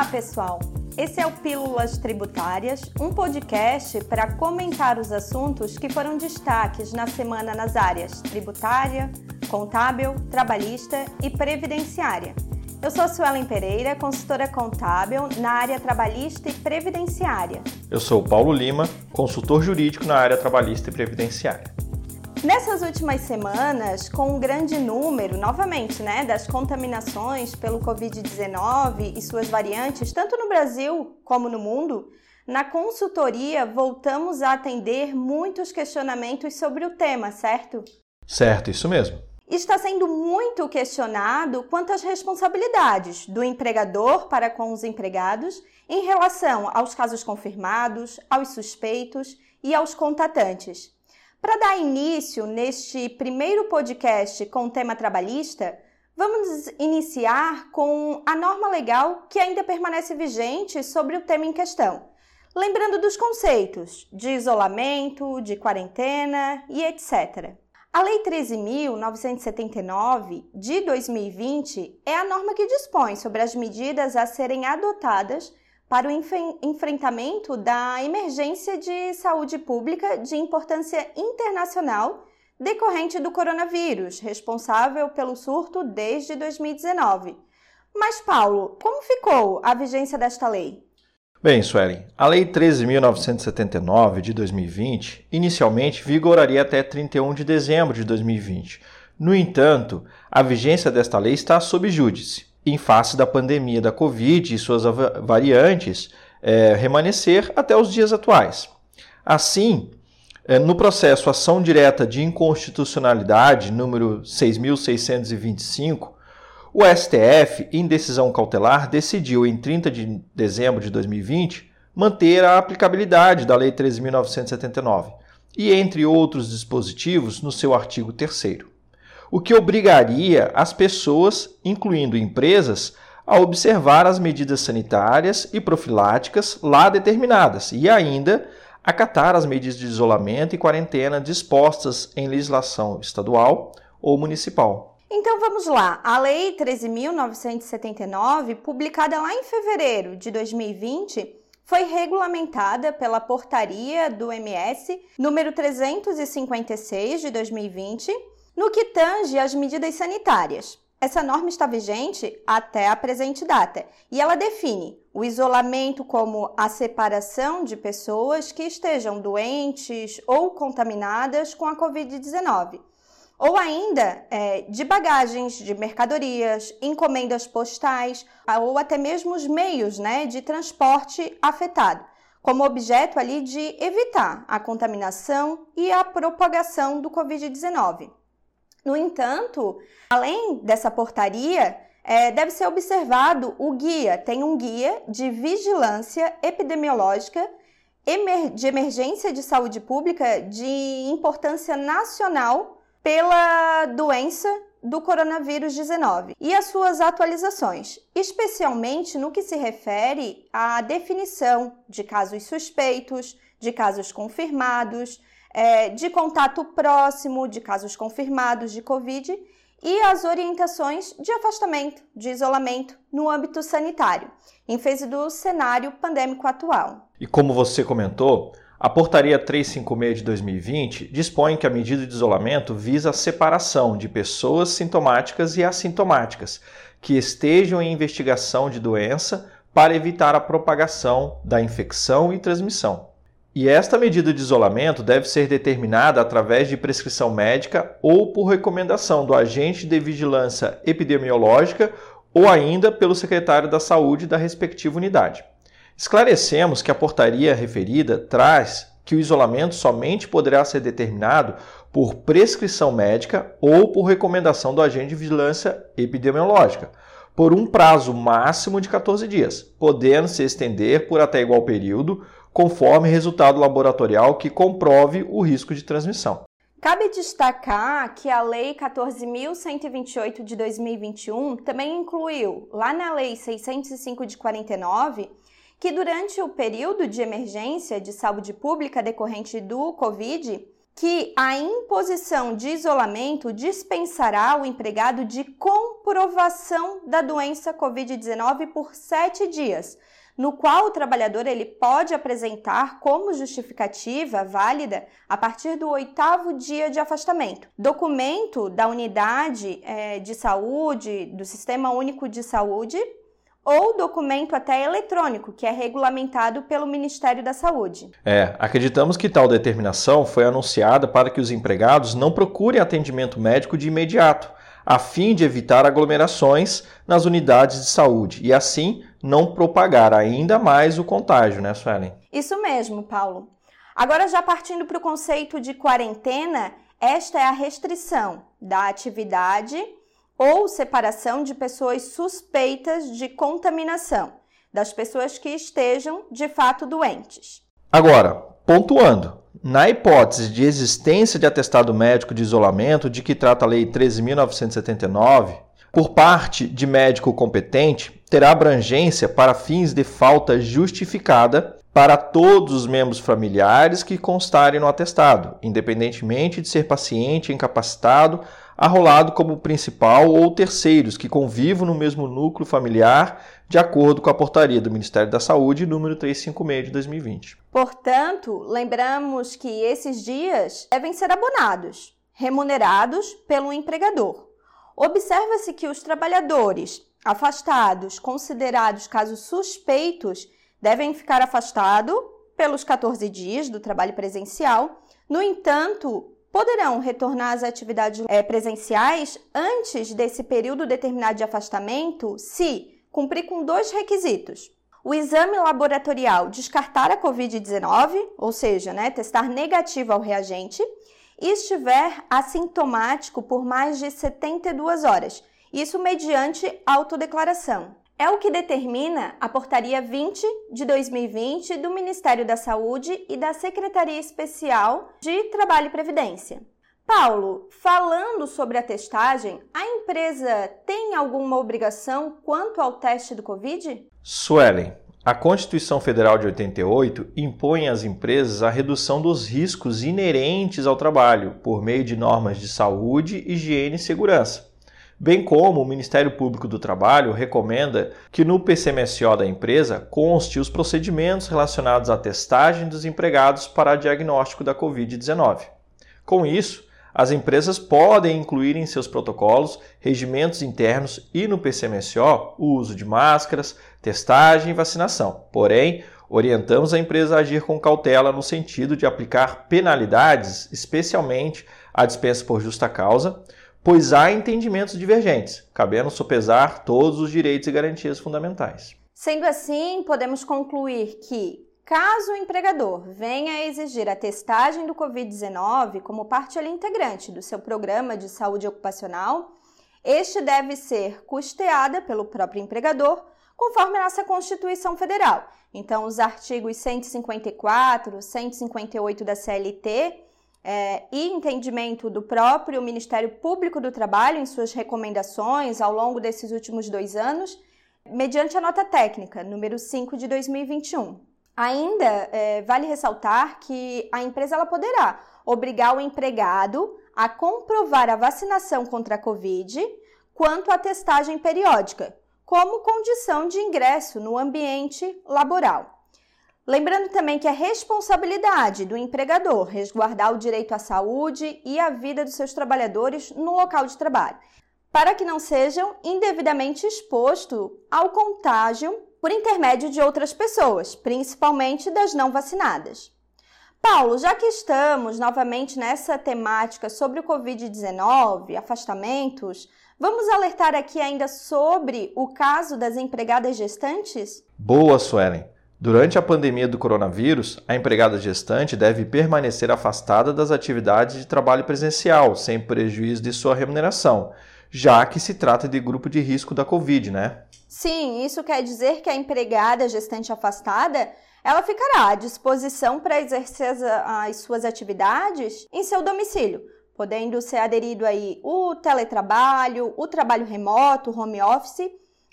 Olá, pessoal! Esse é o Pílulas Tributárias, um podcast para comentar os assuntos que foram destaques na semana nas áreas tributária, contábil, trabalhista e previdenciária. Eu sou a Suelen Pereira, consultora contábil na área trabalhista e previdenciária. Eu sou o Paulo Lima, consultor jurídico na área trabalhista e previdenciária. Nessas últimas semanas, com um grande número, novamente, né, das contaminações pelo Covid-19 e suas variantes, tanto no Brasil como no mundo, na consultoria voltamos a atender muitos questionamentos sobre o tema, certo? Certo, isso mesmo. Está sendo muito questionado quanto às responsabilidades do empregador para com os empregados em relação aos casos confirmados, aos suspeitos e aos contatantes. Para dar início neste primeiro podcast com o tema trabalhista, vamos iniciar com a norma legal que ainda permanece vigente sobre o tema em questão. Lembrando dos conceitos de isolamento, de quarentena e etc. A Lei 13.979 de 2020 é a norma que dispõe sobre as medidas a serem adotadas para o enfrentamento da emergência de saúde pública de importância internacional decorrente do coronavírus, responsável pelo surto desde 2019. Mas, Paulo, como ficou a vigência desta lei? Bem, Suelen, a Lei 13.979 de 2020 inicialmente vigoraria até 31 de dezembro de 2020. No entanto, a vigência desta lei está sob júdice em face da pandemia da Covid e suas variantes, é, remanescer até os dias atuais. Assim, é, no processo Ação Direta de Inconstitucionalidade número 6.625, o STF, em decisão cautelar, decidiu em 30 de dezembro de 2020 manter a aplicabilidade da Lei 13.979 e, entre outros dispositivos, no seu artigo 3 o que obrigaria as pessoas, incluindo empresas, a observar as medidas sanitárias e profiláticas lá determinadas e ainda acatar as medidas de isolamento e quarentena dispostas em legislação estadual ou municipal. Então vamos lá. A Lei 13.979, publicada lá em fevereiro de 2020, foi regulamentada pela Portaria do MS número 356 de 2020 no que tange às medidas sanitárias, essa norma está vigente até a presente data. E ela define o isolamento como a separação de pessoas que estejam doentes ou contaminadas com a Covid-19, ou ainda é, de bagagens, de mercadorias, encomendas postais ou até mesmo os meios né, de transporte afetado, como objeto ali de evitar a contaminação e a propagação do Covid-19. No entanto, além dessa portaria, é, deve ser observado o guia. Tem um guia de vigilância epidemiológica de emergência de saúde pública de importância nacional pela doença do coronavírus 19 e as suas atualizações, especialmente no que se refere à definição de casos suspeitos, de casos confirmados, é, de contato próximo, de casos confirmados de Covid e as orientações de afastamento, de isolamento no âmbito sanitário, em face do cenário pandêmico atual. E como você comentou, a Portaria 356 de 2020 dispõe que a medida de isolamento visa a separação de pessoas sintomáticas e assintomáticas que estejam em investigação de doença para evitar a propagação da infecção e transmissão. E esta medida de isolamento deve ser determinada através de prescrição médica ou por recomendação do agente de vigilância epidemiológica ou ainda pelo secretário da Saúde da respectiva unidade. Esclarecemos que a portaria referida traz que o isolamento somente poderá ser determinado por prescrição médica ou por recomendação do agente de vigilância epidemiológica, por um prazo máximo de 14 dias, podendo se estender por até igual período conforme resultado laboratorial que comprove o risco de transmissão. Cabe destacar que a Lei 14.128 de 2021 também incluiu, lá na Lei 605 de 49, que durante o período de emergência de saúde pública decorrente do Covid, que a imposição de isolamento dispensará o empregado de comprovação da doença Covid-19 por sete dias, no qual o trabalhador ele pode apresentar como justificativa válida a partir do oitavo dia de afastamento. Documento da unidade é, de saúde, do Sistema Único de Saúde, ou documento até eletrônico, que é regulamentado pelo Ministério da Saúde. É, acreditamos que tal determinação foi anunciada para que os empregados não procurem atendimento médico de imediato, a fim de evitar aglomerações nas unidades de saúde e assim não propagar ainda mais o contágio, né, Suelen? Isso mesmo, Paulo. Agora, já partindo para o conceito de quarentena, esta é a restrição da atividade ou separação de pessoas suspeitas de contaminação, das pessoas que estejam de fato doentes. Agora, pontuando, na hipótese de existência de atestado médico de isolamento, de que trata a Lei 13.979, por parte de médico competente, terá abrangência para fins de falta justificada para todos os membros familiares que constarem no atestado, independentemente de ser paciente incapacitado arrolado como principal ou terceiros que convivam no mesmo núcleo familiar, de acordo com a portaria do Ministério da Saúde, número 356 de 2020. Portanto, lembramos que esses dias devem ser abonados, remunerados pelo empregador. Observa-se que os trabalhadores afastados, considerados casos suspeitos, devem ficar afastados pelos 14 dias do trabalho presencial. No entanto, poderão retornar às atividades é, presenciais antes desse período determinado de afastamento se cumprir com dois requisitos. O exame laboratorial descartar a Covid-19, ou seja, né, testar negativo ao reagente, e estiver assintomático por mais de 72 horas, isso mediante autodeclaração. É o que determina a Portaria 20 de 2020 do Ministério da Saúde e da Secretaria Especial de Trabalho e Previdência. Paulo, falando sobre a testagem, a empresa tem alguma obrigação quanto ao teste do Covid? Suelen, a Constituição Federal de 88 impõe às empresas a redução dos riscos inerentes ao trabalho por meio de normas de saúde, higiene e segurança bem como o Ministério Público do Trabalho recomenda que no PCMSO da empresa conste os procedimentos relacionados à testagem dos empregados para diagnóstico da Covid-19. Com isso, as empresas podem incluir em seus protocolos regimentos internos e no PCMSO o uso de máscaras, testagem e vacinação. Porém, orientamos a empresa a agir com cautela no sentido de aplicar penalidades, especialmente a dispensa por justa causa, pois há entendimentos divergentes, cabendo sopesar todos os direitos e garantias fundamentais. Sendo assim, podemos concluir que, caso o empregador venha a exigir a testagem do Covid-19 como parte integrante do seu programa de saúde ocupacional, este deve ser custeada pelo próprio empregador, conforme a nossa Constituição Federal. Então, os artigos 154, 158 da CLT é, e entendimento do próprio Ministério Público do Trabalho em suas recomendações ao longo desses últimos dois anos, mediante a nota técnica número 5 de 2021. Ainda é, vale ressaltar que a empresa ela poderá obrigar o empregado a comprovar a vacinação contra a Covid quanto à testagem periódica, como condição de ingresso no ambiente laboral. Lembrando também que é responsabilidade do empregador resguardar o direito à saúde e à vida dos seus trabalhadores no local de trabalho, para que não sejam indevidamente expostos ao contágio por intermédio de outras pessoas, principalmente das não vacinadas. Paulo, já que estamos novamente nessa temática sobre o Covid-19, afastamentos, vamos alertar aqui ainda sobre o caso das empregadas gestantes? Boa, Suelen! Durante a pandemia do coronavírus, a empregada gestante deve permanecer afastada das atividades de trabalho presencial, sem prejuízo de sua remuneração, já que se trata de grupo de risco da Covid, né? Sim, isso quer dizer que a empregada gestante afastada ela ficará à disposição para exercer as, as suas atividades em seu domicílio, podendo ser aderido aí o teletrabalho, o trabalho remoto, home office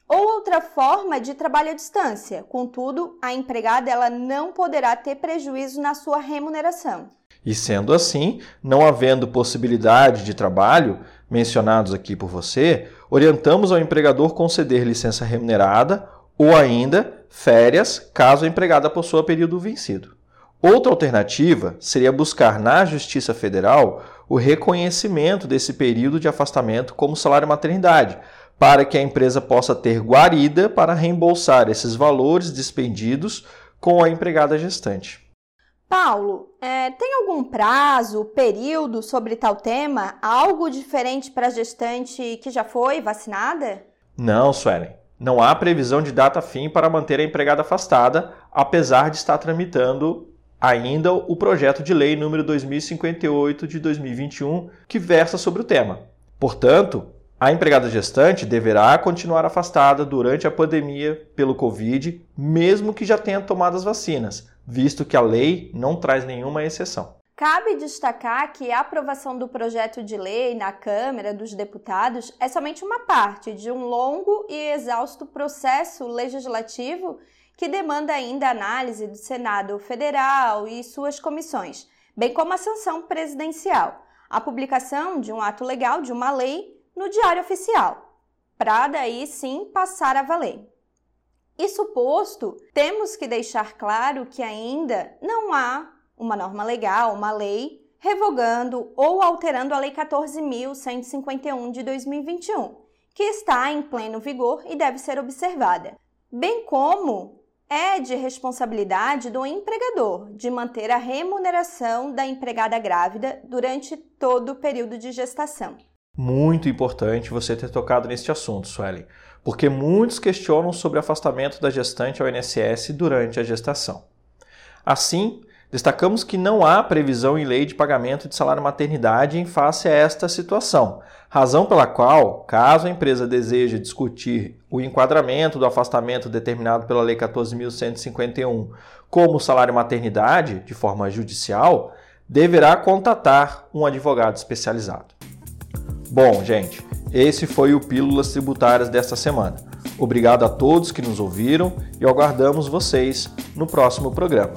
ou outra forma de trabalho à distância. Contudo, a empregada ela não poderá ter prejuízo na sua remuneração. E sendo assim, não havendo possibilidade de trabalho, mencionados aqui por você, orientamos ao empregador conceder licença remunerada ou ainda férias, caso a empregada possua período vencido. Outra alternativa seria buscar na Justiça Federal o reconhecimento desse período de afastamento como salário maternidade, para que a empresa possa ter guarida para reembolsar esses valores despendidos com a empregada gestante. Paulo, é, tem algum prazo, período sobre tal tema? Algo diferente para a gestante que já foi vacinada? Não, Suelen. Não há previsão de data fim para manter a empregada afastada, apesar de estar tramitando ainda o projeto de lei número 2058 de 2021, que versa sobre o tema. Portanto, a empregada gestante deverá continuar afastada durante a pandemia pelo Covid, mesmo que já tenha tomado as vacinas, visto que a lei não traz nenhuma exceção. Cabe destacar que a aprovação do projeto de lei na Câmara dos Deputados é somente uma parte de um longo e exausto processo legislativo que demanda ainda análise do Senado Federal e suas comissões, bem como a sanção presidencial, a publicação de um ato legal de uma lei no Diário Oficial, para daí sim passar a valer. Isso posto, temos que deixar claro que ainda não há uma norma legal, uma lei, revogando ou alterando a Lei 14.151 de 2021, que está em pleno vigor e deve ser observada, bem como é de responsabilidade do empregador de manter a remuneração da empregada grávida durante todo o período de gestação. Muito importante você ter tocado neste assunto, Suelen, porque muitos questionam sobre o afastamento da gestante ao INSS durante a gestação. Assim, Destacamos que não há previsão em lei de pagamento de salário maternidade em face a esta situação, razão pela qual, caso a empresa deseje discutir o enquadramento do afastamento determinado pela Lei 14.151 como salário maternidade de forma judicial, deverá contatar um advogado especializado. Bom, gente, esse foi o Pílulas Tributárias desta semana. Obrigado a todos que nos ouviram e aguardamos vocês no próximo programa.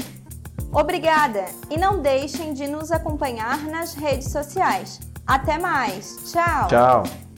Obrigada e não deixem de nos acompanhar nas redes sociais. Até mais. Tchau. Tchau.